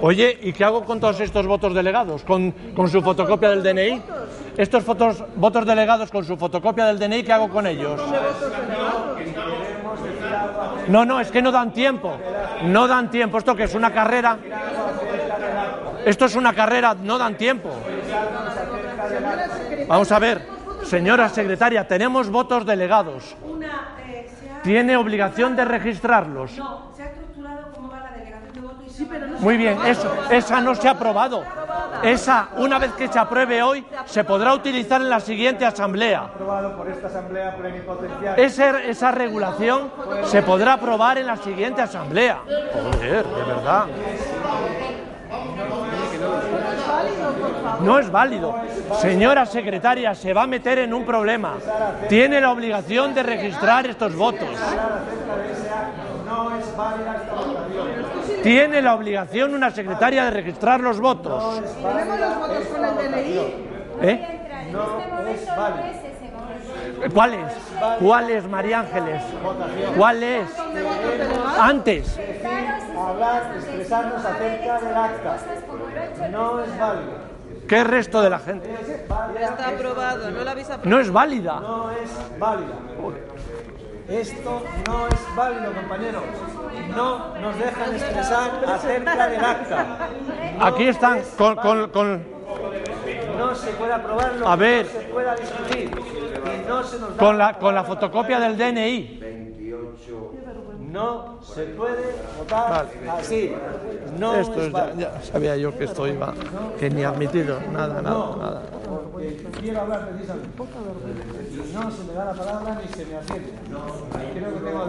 Oye, ¿y qué hago con todos estos votos delegados? ¿Con, con su fotocopia del DNI? Estos fotos, votos delegados con su fotocopia del DNI, ¿qué hago con ellos? No, no, es que no dan tiempo. No dan tiempo. ¿Esto que es una carrera? Esto es una carrera, no dan tiempo. Vamos a ver, señora secretaria, tenemos votos delegados. Eh, Tiene obligación de registrarlos. Muy bien, eso, esa no se ha aprobado. Esa, una vez que se apruebe hoy, se podrá utilizar en la siguiente asamblea. aprobado por esta asamblea plenipotenciaria. Esa, esa regulación se podrá aprobar en la siguiente asamblea. Joder, de verdad. No es válido. Señora secretaria, se va a meter en un problema. Tiene la obligación de registrar estos votos. No es válida. Tiene la obligación una secretaria de registrar los votos. tenemos los votos con el DNI. ¿Eh? No es válida. ¿Cuál es? ¿Cuál es, María Ángeles? ¿Cuál es? Antes. Hablar, expresarnos acerca del acta. No es válido. ¿Qué resto de la gente? Está aprobado, no lo habéis aprobado. No es válida. No es válida. Esto no es válido, compañeros. No nos dejan expresar acerca del acta. Aquí están con, con- con- No se puede aprobar lo A ver. no se pueda discutir. Y no se nos da con la, con la fotocopia del DNI. No se puede votar así. No Esto es ya, sabía yo que esto iba, que ni admitido, nada, nada, nada. Quiero hablar precisamente. No se me da la palabra ni se me atiende. Creo que tengo